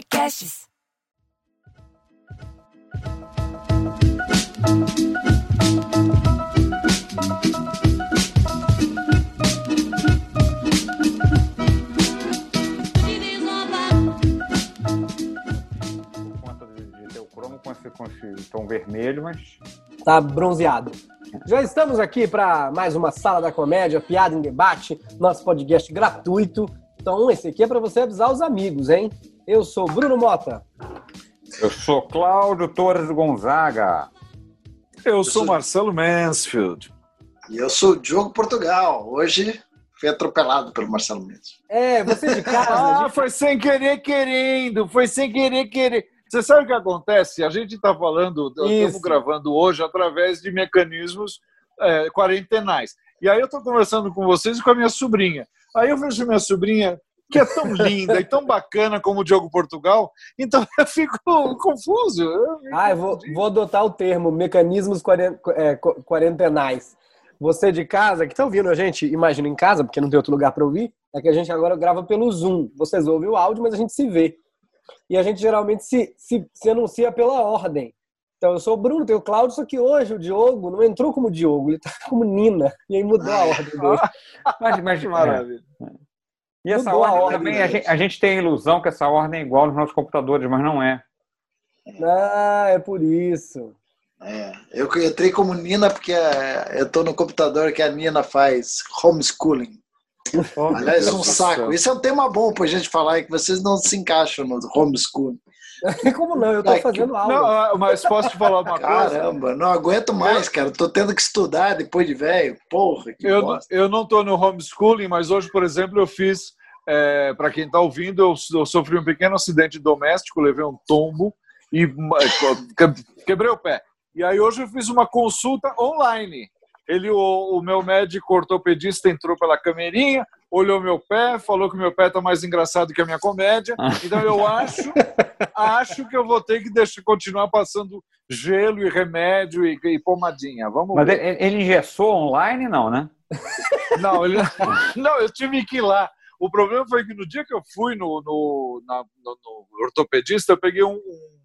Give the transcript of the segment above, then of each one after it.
Podcasts. com esse, com esse tom vermelho, mas Tá bronzeado. Já estamos aqui para mais uma Sala da Comédia, Piada em Debate, nosso podcast gratuito. Então, esse aqui é para você avisar os amigos, hein? Eu sou Bruno Mota. eu sou Cláudio Torres Gonzaga. Eu sou Marcelo Mansfield. E eu sou o Diogo Portugal. Hoje fui atropelado pelo Marcelo Mendes. É, você de casa. Ah, gente- foi sem querer querendo, foi sem querer querer. Você sabe o que acontece? A gente está falando, estamos gravando hoje através de mecanismos é, quarentenais. E aí eu estou conversando com vocês e com a minha sobrinha. Aí eu vejo minha sobrinha, que é tão linda e tão bacana como o Diogo Portugal, então eu fico confuso. Eu fico Ah, eu vou, vou adotar o termo mecanismos é, qu- quarentenais. Você de casa, que está ouvindo a gente, imagina em casa, porque não tem outro lugar para ouvir, é que a gente agora grava pelo Zoom. Vocês ouvem o áudio, mas a gente se vê. E a gente geralmente se, se, se anuncia pela ordem. Então, eu sou o Bruno, tem o Cláudio, só que hoje o Diogo não entrou como Diogo, ele tá como Nina. E aí mudou a ordem dele. Mas, mas Que é. E essa ordem ordem, também, a gente, a gente tem a ilusão que essa ordem é igual nos nossos computadores, mas não é. Ah, é por isso. É, eu entrei como Nina porque é, eu estou no computador que a Nina faz homeschooling. Aliás, é um saco. Isso é um tema bom para a gente falar, que vocês não se encaixam no homeschooling. Como não? Eu tô Ai, que- fazendo aula. Não, ah, mas posso te falar uma coisa? Caramba, não aguento mais, cara. Tô tendo que estudar depois de velho. Porra, que Eu, bosta. eu não estou no homeschooling, mas hoje, por exemplo, eu fiz, para quem está ouvindo, eu, eu sofri um pequeno acidente doméstico, levei um tombo e quebrei o pé. E aí hoje eu fiz uma consulta online. Ele, o, o meu médico ortopedista entrou pela camerinha, olhou meu pé, falou que meu pé está mais engraçado que a minha comédia. Então eu acho, acho que eu vou ter que deixar, continuar passando gelo e remédio e, e pomadinha. Vamos Mas ver. ele, ele engessou online, não, né? Não, ele... não, eu tive que ir lá. O problema foi que no dia que eu fui no, no, na- no- no ortopedista, eu peguei um, um-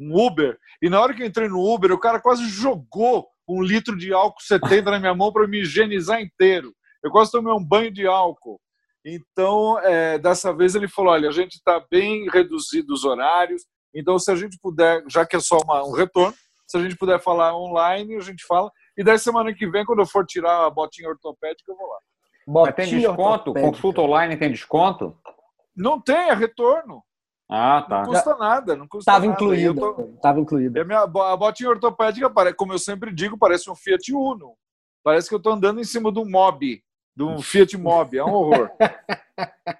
um Uber, e na hora que eu entrei no Uber, o cara quase jogou um litro de álcool 70 na minha mão para me higienizar inteiro. Eu quase tomei um banho de álcool. Então, é, dessa vez ele falou: olha, a gente está bem reduzido os horários, então se a gente puder, já que é só uma- um retorno, se a gente puder falar online, a gente fala. E daí semana que vem, quando eu for tirar a botinha ortopédica, eu vou lá. Mas tem Botinha desconto? Consulta online tem desconto? Não tem, é retorno. Ah, Não tá. custa nada, não custa Tava nada. tô- Tava incluído. a, minha, a botinha ortopédica, como eu sempre digo, parece um Fiat Uno. Parece que eu estou andando em cima de um Mob, de um Fiat Mob. É um horror.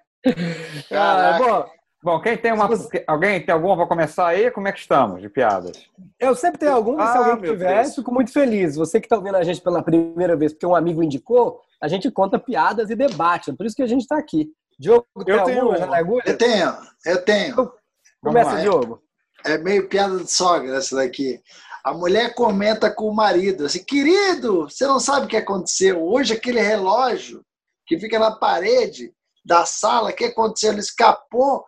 Ah, bom, Bom, quem tem uma. Alguém tem alguma para começar aí? Como é que estamos de piadas? eu sempre tenho algum, mas se Ah, alguém tiver, Deus. fico muito feliz. Você que está ouvindo a gente pela primeira vez, porque um amigo indicou, a gente conta piadas e debate. É por isso que a gente está aqui. Diogo, tem Eu tenho alguma? Eu tenho, eu tenho. Começa, lá. Diogo. É meio piada de sogra essa daqui. A mulher comenta com o marido assim, querido, você não sabe o que aconteceu. Hoje aquele relógio que fica na parede da sala, o que aconteceu? Ele escapou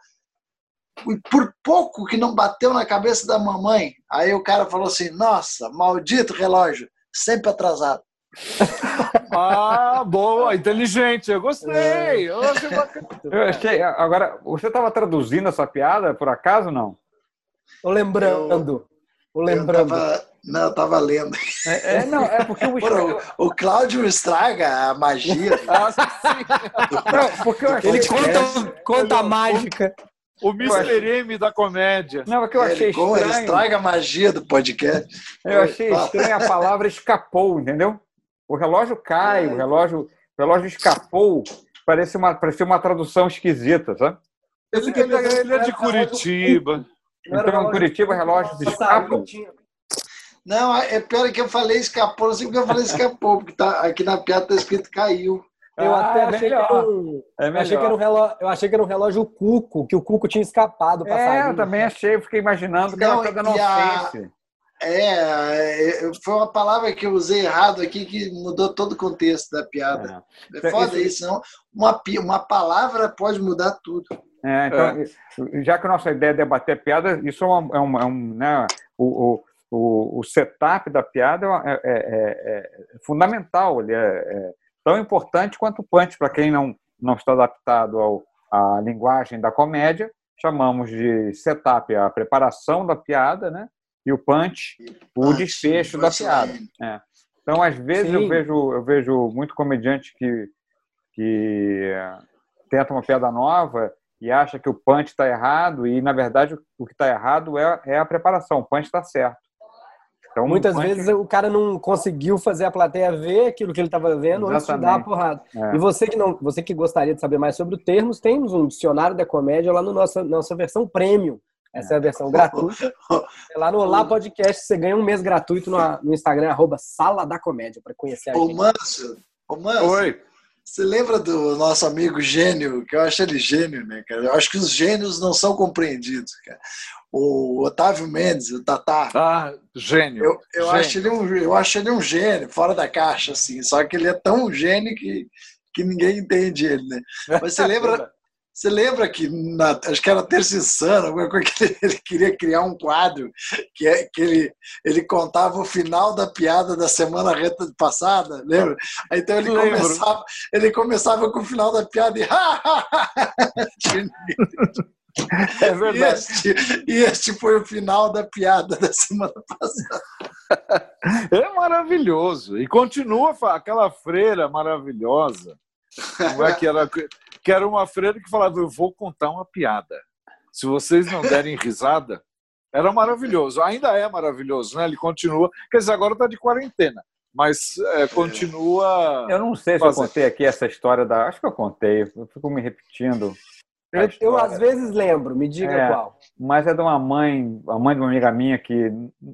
e por pouco que não bateu na cabeça da mamãe. Aí o cara falou assim, nossa, maldito relógio, sempre atrasado. Ah, boa, inteligente. Eu gostei. Eu achei bacana. Eu achei. Agora, você estava traduzindo essa piada, por acaso, não? Tô lembrando. Eu lembrando. tava, não, eu tava lendo. É, é, não, é porque o Porra, o, o Cláudio estraga a magia. Ah, sim. Não, porque eu achei. Ele conta, conta a mágica. O Mr. M da comédia. Não, porque eu achei ele, estranho. estraga a magia do podcast. Eu achei Fala. estranho a palavra escapou, entendeu? O relógio cai, o relógio, o relógio escapou. Parece uma, parecia uma tradução esquisita, sabe? Eu Ele, fiquei ele- pensando ele é de relógio Curitiba. Então, em relógio Curitiba, relógios escapam. Não, é pior que eu falei escapou, não sei porque eu falei escapou, porque tá, aqui na piada tá escrito caiu. Eu Ah, até é achei que era um, É eu achei que era um relógio, eu achei que era um relógio Cuco, que o Cuco tinha escapado, É, eu também achei, eu fiquei imaginando que Não, era toda a- nonsense. É, é, foi uma palavra que eu usei errado aqui que mudou todo o contexto da piada. É foda Isso- isso, não? Uma, uma palavra pode mudar tudo. É, então, Já que a nossa ideia é debater piada, isso é, uma, é, um, é um né, o, o, o, setup da piada é, é, é, é fundamental, ele é, tão importante quanto o punch, para quem não, não está adaptado ao, à linguagem da comédia, chamamos de setup a preparação da piada, né? E o punch, o desfecho da piada. É. Então, às vezes, eu vejo, eu vejo muito comediante que, que tenta uma piada nova e acha que o punch está errado, e na verdade o que está errado é, é a preparação, o punch está certo. Então, Muitas punch... vezes o cara não conseguiu fazer a plateia ver aquilo que ele estava vendo Exatamente. antes de dar a porrada. É. E você que, não, você que gostaria de saber mais sobre o termos, temos um dicionário da comédia lá na no nossa, nossa versão premium. Essa é, é a versão gratuita. É lá no Olá Podcast, você ganha um mês gratuito no, no Instagram, arroba Sala da Comédia, para conhecer a gente. Ô, Márcio, ô, Márcio, Oi. Você lembra do nosso amigo gênio, que eu acho ele gênio, né, cara? Eu acho que os gênios não são compreendidos, cara. O Otávio Mendes, o Tatá. Ah, gênio. Eu, eu, gênio. Acho ele um, eu acho ele um gênio, fora da caixa, assim. Só que ele é tão gênio que, que ninguém entende ele, né? Mas você lembra, Você lembra que, na, acho que era Terça Insana, alguma coisa que ele, ele, queria criar um quadro que, é, que ele, ele contava o final da piada da semana reta passada, lembra? Então ele começava, ele começava com o final da piada e. É verdade. E este, e este foi o final da piada da semana passada. É maravilhoso. E continua aquela freira maravilhosa. Como é que era? Que era uma freira que falava: Eu vou contar uma piada. Se vocês não derem risada, era maravilhoso. Ainda é maravilhoso, né? Ele continua. Quer dizer, agora está de quarentena, mas é, continua. Eu não sei se fazendo. eu contei aqui essa história da. Acho que eu contei, eu fico me repetindo. Eu, eu, às vezes lembro, me diga é, qual. Mas é de uma mãe, a mãe de uma amiga minha que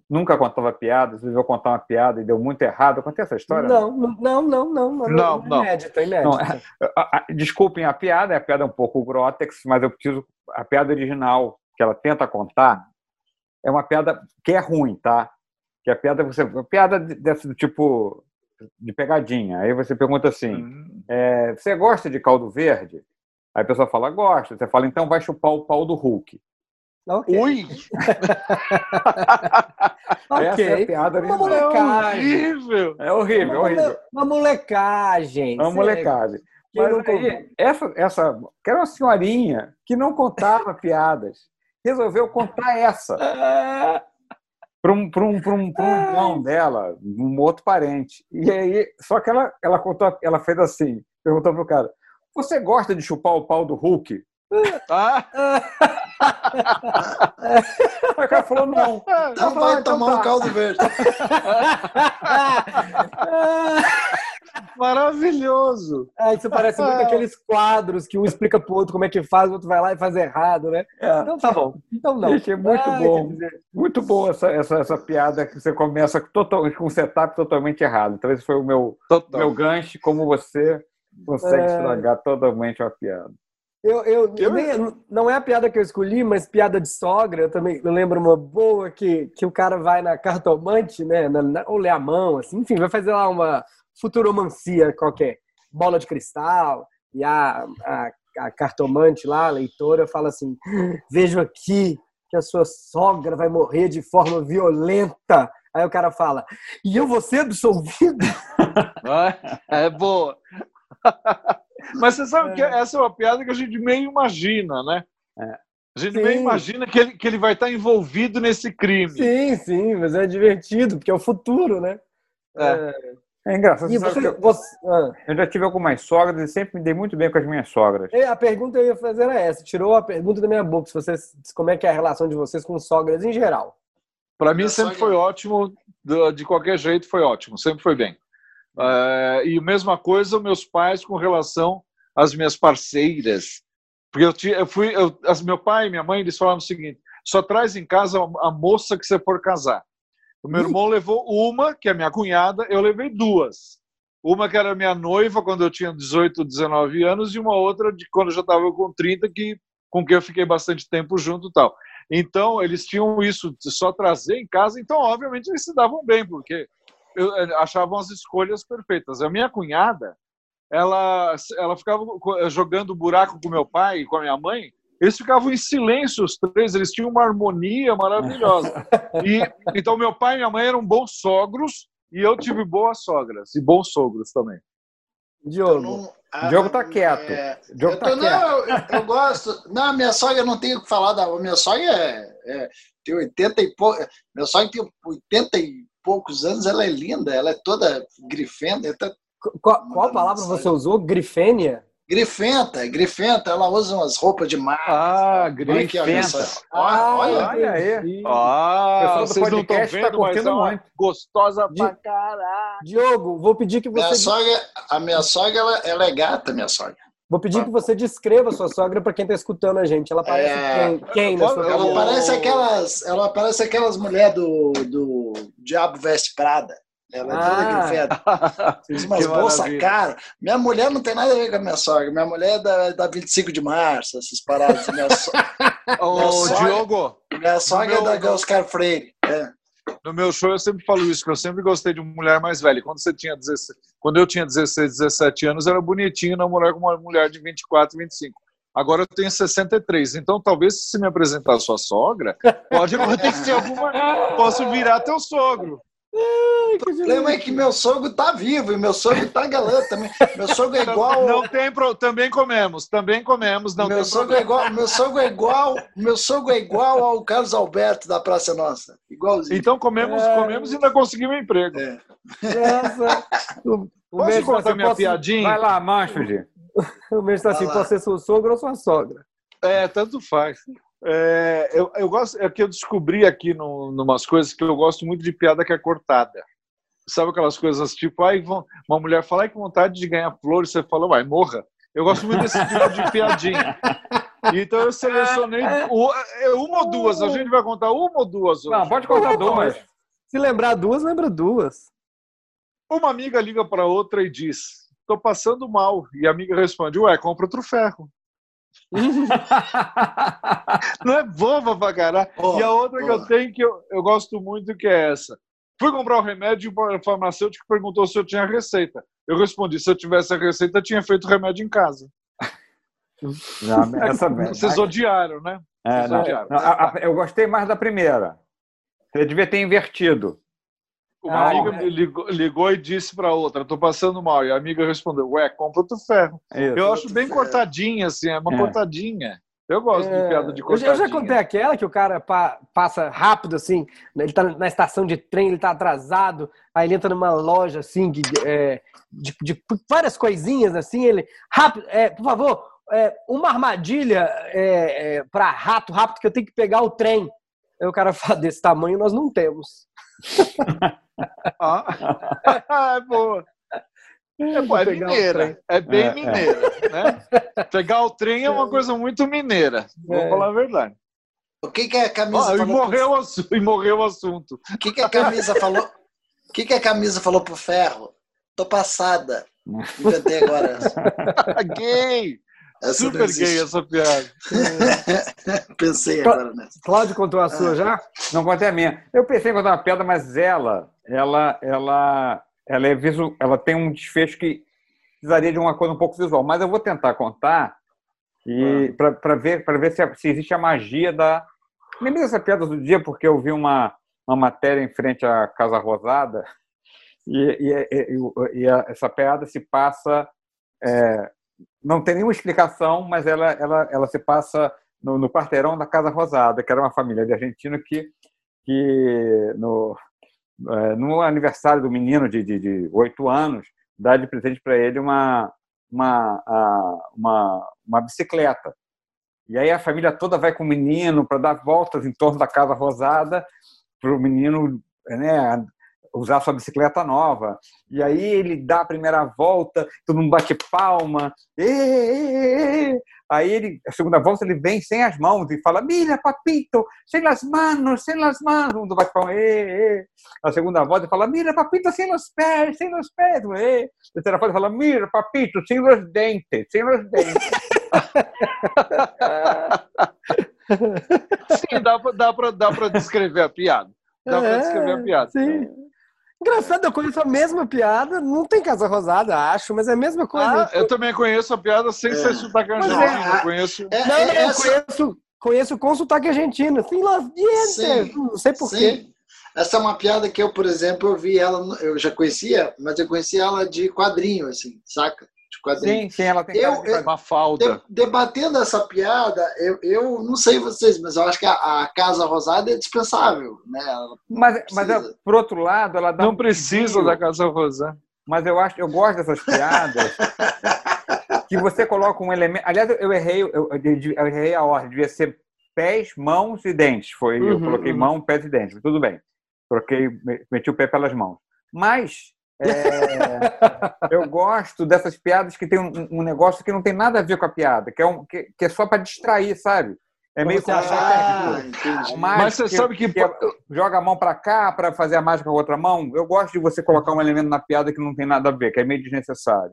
nunca contava piadas, resolveu contar uma piada e deu muito errado. Eu contei essa história? Não, não, não, não. Não, não. não. Inédita, inédita. É, desculpem a piada, a piada é um pouco grotex, mas eu preciso. A piada original que ela tenta contar é uma piada que é ruim, tá? Que a piada, você, a piada desse tipo de pegadinha. Aí você pergunta assim: hum. é, você gosta de caldo verde? Aí a pessoa fala, gosta. Você fala, então vai chupar o pau do Hulk. Okay. Ui! okay. Essa é a piada uma molecagem. É horrível. É horrível, uma, horrível. Uma molecagem. Uma molecagem. Mas aí, essa, essa, que era uma senhorinha que não contava piadas, resolveu contar essa para um, pra um, pra um, pra um irmão dela, um outro parente. E aí, só que ela, ela contou, ela fez assim, perguntou pro cara, você gosta de chupar o pau do Hulk? Ah? o cara falou não. Então vai então tomar tá. um caldo verde. Maravilhoso. É, isso parece muito aqueles quadros que um explica pro outro como é que faz, o outro vai lá e faz errado, né? É. Então tá bom. Então não. Achei muito ah, bom. Dizer... Muito boa essa, essa, essa piada que você começa total, com um setup totalmente errado. Então esse foi o meu, meu gancho, como você consegue é... estragar totalmente a piada. Eu, eu, eu... Nem, não é a piada que eu escolhi, mas piada de sogra. Eu também eu lembro uma boa que, que o cara vai na cartomante, né? Na, na, ou lê a mão, assim, enfim, vai fazer lá uma futuromancia qualquer, bola de cristal, e a, a, a cartomante lá, a leitora, fala assim: Vejo aqui que a sua sogra vai morrer de forma violenta. Aí o cara fala: E eu vou ser absolvido? é boa. Mas você sabe é. que essa é uma piada que a gente meio imagina, né? É. A gente sim. meio imagina que ele, que ele vai estar envolvido nesse crime. Sim, sim, mas é divertido, porque é o futuro, né? É, é engraçado. E você, eu, você, ah. eu já tive algumas sogras e sempre me dei muito bem com as minhas sogras. É, a pergunta que eu ia fazer era essa. Tirou a pergunta da minha boca. Se vocês, como é que é a relação de vocês com sogras em geral? Para mim sempre foi ótimo. De qualquer jeito foi ótimo. Sempre foi bem. Uh, e a mesma coisa meus pais com relação às minhas parceiras. Porque eu, tinha, eu fui, eu, as, meu pai e minha mãe, eles falavam o seguinte: só traz em casa a moça que você for casar. O meu irmão levou uma, que é minha cunhada, eu levei duas. Uma que era minha noiva quando eu tinha 18, 19 anos, e uma outra de quando eu já estava com 30, que, com quem eu fiquei bastante tempo junto tal. Então, eles tinham isso, só trazer em casa, então, obviamente, eles se davam bem, porque eu, eh, achavam as escolhas perfeitas. A minha cunhada, ela, ela ficava jogando buraco com meu pai e com a minha mãe Eles ficavam em silêncio, os três, eles tinham uma harmonia maravilhosa. E, então, meu pai e minha mãe eram bons sogros, e eu tive boas sogras, e bons sogros também. Diogo. Não, O Diogo tá quieto. é, Diogo eu, tá tô- quieto. não, eu, eu gosto. Não, minha sogra não tem o que falar. Da, a minha sogra é, é- tem 80 e pouco. Minha sogra tem 80 e poucos anos, ela é linda, ela é toda grifenta. é toda Qual, qual palavra você usou? Grifênia? grifenta, grifenta, ela usa umas roupas de mar. Ah, Olha aqui, ó, minha grifenta. Olha, olha. olha aí. Ah, pessoal vocês não estão tá vendo, mas curtindo é muito. gostosa De- pra caralho. Diogo, vou pedir que Minha você sogra, a minha sogra, ela, ela é gata, minha sogra. Vou pedir que você descreva a sua sogra para quem está escutando a gente. Ela parece É. quem, quem na sua Ela cabeça? parece aquelas, ela parece aquelas mulheres do, do Diabo Veste Prada. Ela é Ah. Fiz umas bolsas caras. Minha mulher não tem nada a ver com a minha sogra. Minha mulher é da, da 25 de março, essas paradas. Minha, so, Ô, Minha sogra- Diogo, minha sogra é da Oscar Freire. É. no meu show eu sempre falo isso, que eu sempre gostei de mulher mais velha. Quando, você tinha 16, quando eu tinha 16, 17 anos, era bonitinho namorar com uma mulher de 24, 25. Agora eu tenho 63, então talvez se me apresentar a sua sogra, pode acontecer alguma. Posso virar teu sogro. O problema é que meu sogro tá vivo e meu sogro tá galã também. Meu sogro é igual. Não tem pro... Também comemos, também comemos. Não meu tem sogro é igual, meu sogro é igual, meu sogro é igual ao Carlos Alberto da Praça Nossa, igualzinho. Então comemos, É. comemos e ainda conseguimos um emprego. É. Essa. O, o Posso Mestre contar assim, minha posso- piadinha? Vai lá, Manfred. O Mestre tá assim, lá. pode ser seu sogro ou sua sogra. É, tanto faz. É, eu, eu gosto, é que eu descobri aqui no, numas coisas que eu gosto muito de piada que é cortada. Sabe aquelas coisas tipo, ai, vão- uma mulher fala, ai, que vontade de ganhar flores, você fala, vai, morra. Eu gosto muito desse tipo de piadinha. Então eu selecionei u- é, uma ou duas, a gente vai contar uma ou duas hoje. Não, pode contar duas. Se lembrar duas, lembra duas. Uma amiga liga para outra e diz, tô passando mal. E a amiga responde, ué, compra outro ferro. Não é boba pra caralho. Ó, E a outra que ó. eu tenho que eu, eu gosto muito que é essa. Fui comprar o remédio e o farmacêutico perguntou se eu tinha receita. Eu respondi, se eu tivesse a receita, tinha feito o remédio em casa. Não, essa Vocês odiaram, né? É, Vocês não, odiaram. não, a- a- eu gostei mais da primeira. Você devia ter invertido. Uma Ah, amiga é. me ligou, ligou e disse para outra, tô passando mal. E a amiga respondeu, ué, compra outro ferro. Isso. Eu acho bem cortadinha, assim, é uma É. cortadinha. Eu gosto de É, piada de eu, cortadinha. já- eu já contei aquela que o cara pa- passa rápido, assim, né, ele tá na estação de trem, ele tá atrasado, aí ele entra numa loja, assim, de, é, de- de várias coisinhas, assim, ele, rápido, é, por favor, é, uma armadilha é, para rato, rápido, que eu tenho que pegar o trem. Aí o cara fala, desse tamanho nós não temos. Ah, é boa. É, pô, é mineira. É bem É, é. mineira, né? Pegar o trem é uma coisa muito mineira. Vou É. falar a verdade. O que, que a camisa Ó, e, falou? morreu assu- e morreu o assunto. O que, que a camisa falou? O que, que a camisa falou pro ferro? Tô passada. Inventei agora. gay! Essa Super gay essa piada. Pensei agora nessa. Cláudio contou a sua já? Não contei a minha. Eu pensei em contar uma pedra, mas ela, ela, ela, ela é visu, ela tem um desfecho que precisaria de uma coisa um pouco visual. Mas eu vou tentar contar e para ver para ver se, se existe a magia da. Lembrei dessa piada do dia porque eu vi uma, uma matéria em frente à Casa Rosada e, e- e- e a- essa piada se passa é, não tem nenhuma explicação, mas ela, ela, ela se passa no, no quarteirão da Casa Rosada, que era uma família de argentino que, que no, no aniversário do menino de, 8 anos, dá de presente para ele uma, uma, uma, uma bicicleta. E aí a família toda vai com o menino para dar voltas em torno da Casa Rosada, para o menino né, usar sua bicicleta nova. E aí ele dá a primeira volta, todo mundo bate palma. "Ê, ê, ê". Aí ele, a segunda volta ele vem sem as mãos e fala: Mira, papito, sem las manos, sem las manos. Todo mundo bate palma. "Ê, ê". A segunda volta ele fala: Mira, papito, sem los pés, sem los pés. "Ê". A terceira volta ele fala: Mira, papito, sem los dentes, sem los dentes. Sim, dá pra, dá pra, dá pra descrever a piada. Dá É, descrever a piada. Sim. Engraçado, eu conheço a mesma piada, não tem Casa Rosada, acho, mas é a mesma coisa. Ah, eu também conheço a piada sem ser sotaque é, argentino. a- Eu conheço. É, não, é eu essa- conheço, conheço com sotaque argentino. Sim, Dientes. Sim, Não sei porquê. Sim. Essa é uma piada que eu, por exemplo, eu vi ela, eu já conhecia, mas eu conhecia ela de quadrinho, assim, saca? De quadrinho. Sim, sim, ela tem Eu- cara de eu- fazer- Uma falda. De- debatendo essa piada, eu, eu não sei vocês, mas eu acho que a, a Casa Rosada é dispensável, né? Mas, mas é, por outro lado, ela dá Não um precisa da Casa Rosada. Mas eu acho, eu gosto dessas piadas que você coloca um elemento. Aliás, eu errei, eu, eu- eu errei a ordem. Devia ser pés, mãos e dentes. Foi, eu Uhum, coloquei uhum. mão, pés e dentes. Tudo bem. Troquei, me- meti o pé pelas mãos. Mas é, eu gosto dessas piadas que tem um, um negócio que não tem nada a ver com a piada, que é, um, que, que é só para distrair, sabe? É meio você achar Ah, que. Mas você sabe que- joga a mão para cá para fazer a mágica com a outra mão. Eu gosto de você colocar um elemento na piada que não tem nada a ver, que é meio desnecessário.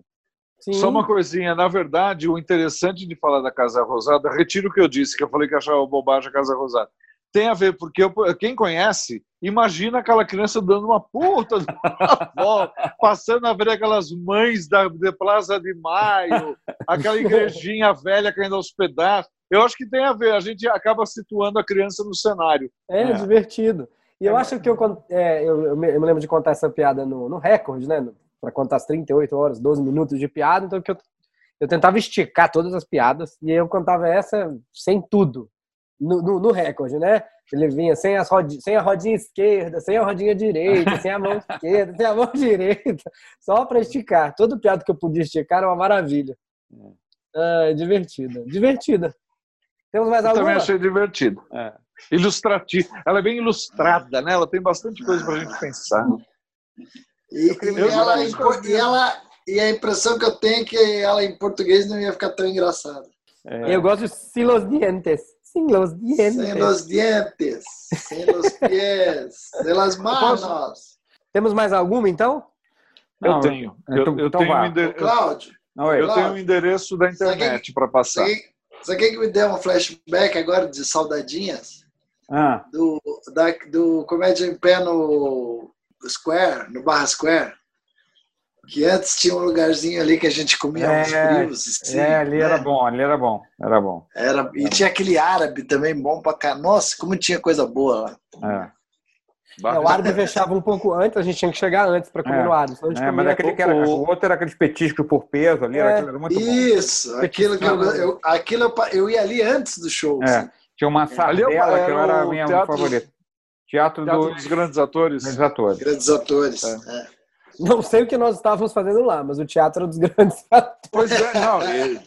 Sim. Só uma coisinha, na verdade, o interessante de falar da Casa Rosada, retiro o que eu disse, que eu falei que achava bobagem a Casa Rosada. Tem a ver, porque eu- quem conhece, imagina aquela criança dando uma puta de uma volta, passando a ver aquelas mães da de Plaza de Maio, aquela igrejinha velha caindo aos pedaços. Eu acho que tem a ver, a gente acaba situando a criança no cenário. É, É. divertido. E eu acho que eu, é, eu, eu me eu me lembro de contar essa piada no, no recorde, né? Para contar as 38 horas, 12 minutos de piada. Então, que eu, eu tentava esticar todas as piadas e eu contava essa sem tudo, no, no, no recorde, né? Ele vinha sem, as rodi, sem a rodinha esquerda, sem a rodinha direita, sem a mão esquerda, sem a mão direita, só para esticar. Todo piada que eu podia esticar era uma maravilha. Ah, divertida. Divertida. Temos mais Eu também achei divertido. É. Ilustrativo. Ela é bem ilustrada, né? Ela tem bastante coisa pra gente pensar. E, e ela, e ela- e a impressão que eu tenho é que ela em português não ia ficar tão engraçada. É. Eu gosto de Sin los dientes. Sin los dientes. Sem los dientes, sem los pies, sem las manos. Temos mais alguma, então? Não, eu tenho. Eu, então- eu então tenho, um Cláudio, Oi. eu tenho um endereço da internet para passar. você você quer que me dê um flashback agora de saudadinhas? Ah, Do, da, do Comédia em Pé no Square, no Barra Square? Que antes tinha um lugarzinho ali que a gente comia É, uns frios. assim, é, ali né? era bom, ali era bom, era bom. Era, e tinha aquele árabe também bom pra cá. Nossa, como tinha coisa boa lá. É. É, o árabe fechava um pouco antes, a gente tinha que chegar antes para comer É. no árabe. É, mas aquele que era, o outro era aqueles petiscos por peso ali, era, É. aquilo era muito bom. Isso, aquilo que eu, eu, aquilo eu, eu ia ali antes do show. É. assim. Tinha uma é sardela que eu era a minha teatro- favorita. Teatro, Teatro dos dos grandes atores. grandes atores. Grandes atores. É. é. Não sei o que nós estávamos fazendo lá, mas o teatro era dos grandes atores. Pois é, não. é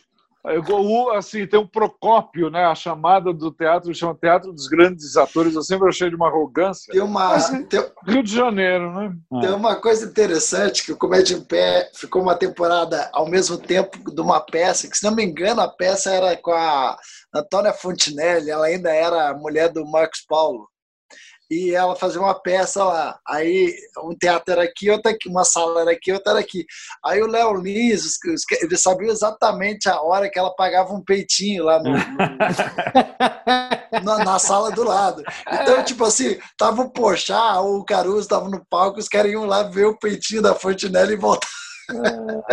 o- assim, tem o Procópio, né? A chamada do teatro chama Teatro dos Grandes Atores. Eu sempre achei de uma arrogância. Tem, uma, Mas- tem, Rio de Janeiro, né? tem uma coisa interessante que o Comédia em Pé ficou uma temporada ao mesmo tempo de uma peça, que se não me engano a peça era com a Antônia Fontinelli, ela ainda era a mulher do Marcos Paulo. E ela fazia uma peça lá. Aí um teatro era aqui, outra aqui, uma sala era aqui, outra era aqui. Aí o Léo Lins, ele sabia exatamente a hora que ela pagava um peitinho lá no, no- na, na sala do lado. Então, tipo assim, tava o Pochá ou o Caruso tava no palco, os caras iam lá ver o peitinho da Fontinelli e voltar. Que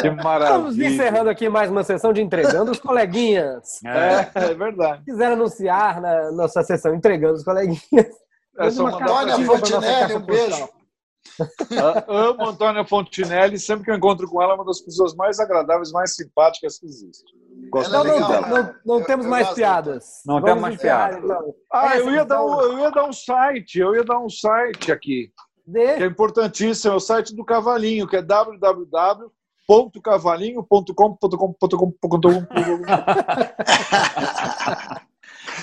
Estamos maravilha. encerrando aqui mais uma sessão de entregando os coleguinhas. É. É, é verdade. Quiser anunciar na nossa sessão entregando os coleguinhas. É mandar Antônia Fontinelli, um beijo. Ah, Amo Antônia Fontinelli. Sempre que eu encontro com ela, é uma das pessoas mais agradáveis, mais simpáticas que existe. Gosto é Não, não, né? não, não Eu- temos eu mais piadas. Não Vamos temos mais piadas. então. Ah, eu Essa ia, dar então- um, eu ia dar um site, eu ia dar um site aqui, que é importantíssimo, é o site do Cavalinho, que é www.cavalinho.com.com.com.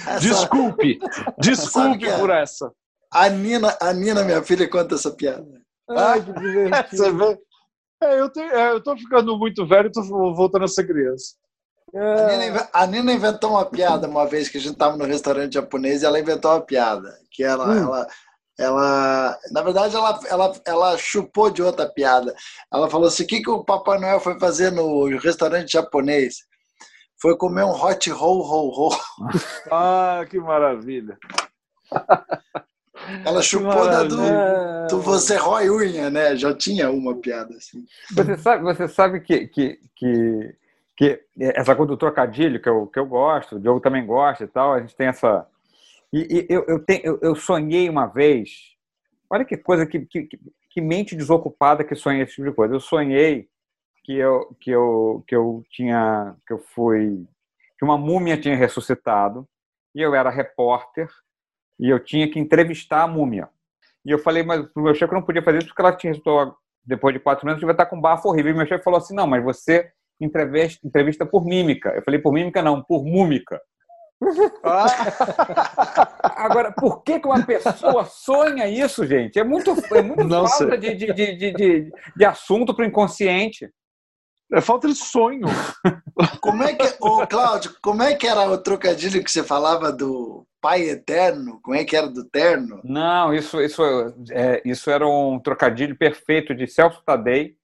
Essa- Desculpe, Sabe desculpe que é? por essa. A Nina, a Nina, minha filha, conta essa piada. Ai, que Você divertido. É, eu, tenho, é, eu tô ficando muito velho e tô voltando a ser criança. A Nina, Ah, a Nina inventou uma piada uma vez que a gente estava no restaurante japonês e ela inventou uma piada. Que ela, Hum. ela, ela, na verdade, ela, ela, ela chupou de outra piada. Ela falou assim: o que, que o Papai Noel foi fazer no restaurante japonês? Foi comer um hot roll, roll, roll. Ah, que maravilha. Ela chupou da do, do Você Rói Unha, né? Já tinha uma piada assim. Você sabe, você sabe que, que, que, que essa coisa do trocadilho que eu, que eu gosto, o Diogo também gosta e tal, a gente tem essa. E, e eu, eu, tenho, eu, eu sonhei uma vez. Olha que coisa, que, que, que mente desocupada que sonha esse tipo de coisa. Eu sonhei que eu, que eu, que eu tinha. que eu fui. que uma múmia tinha ressuscitado e eu era repórter e eu tinha que entrevistar a múmia. E eu falei, mas o meu chefe não podia fazer isso porque ela tinha, depois de quatro anos, devia estar com bafo horrível. E meu chefe falou assim: não, mas você entrevista, entrevista por mímica. Eu falei, por mímica não, por múmica. Agora, por que, que uma pessoa sonha isso, gente? É muito, é muito falta de, de, de, de, de assunto para o inconsciente. É falta de sonho. Como é que, ô Cláudio, como é que era o trocadilho que você falava do pai eterno? Como é que era do terno? Não, isso, isso, é, isso era um trocadilho perfeito de Celso Tadei,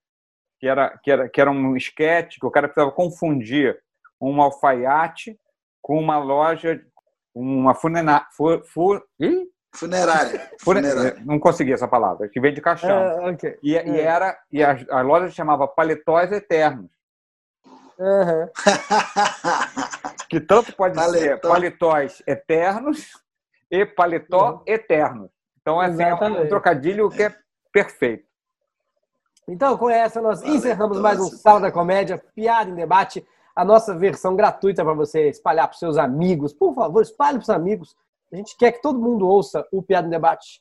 que era, que era, que era um esquete que o cara precisava confundir um alfaiate com uma loja, uma funena, fu, fu, funerária. funerária. Não consegui essa palavra, que vem de caixão. Uh, okay. e, uh. e, era, e a, a loja chamava Paletóis Eternos. Uhum. que tanto pode Paletó. ser paletós eternos e paletó uhum. eterno. Então, assim, é um trocadilho que é perfeito. Então, com essa, nós encerramos mais um Sala da Comédia, Piada em Debate, a nossa versão gratuita para você espalhar para seus amigos. Por favor, espalhe para os amigos. A gente quer que todo mundo ouça o Piada em Debate.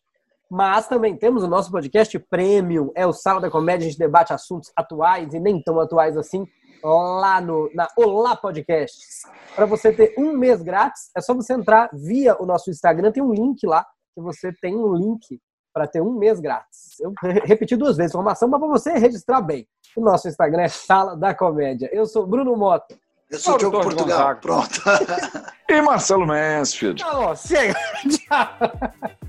Mas também temos o nosso podcast premium, é o Sala da Comédia, a gente debate assuntos atuais e nem tão atuais assim, lá no, na Olá Podcasts. Para você ter um mês grátis, é só você entrar via o nosso Instagram, tem um link lá, que você tem um link para ter um mês grátis. Eu repeti duas vezes a informação, mas para você registrar bem. O nosso Instagram é Sala da Comédia. Eu sou Bruno Mota. Eu sou o Diogo Portugal. Pronto. e Marcelo Mansfield. Tá bom, chega. Tchau.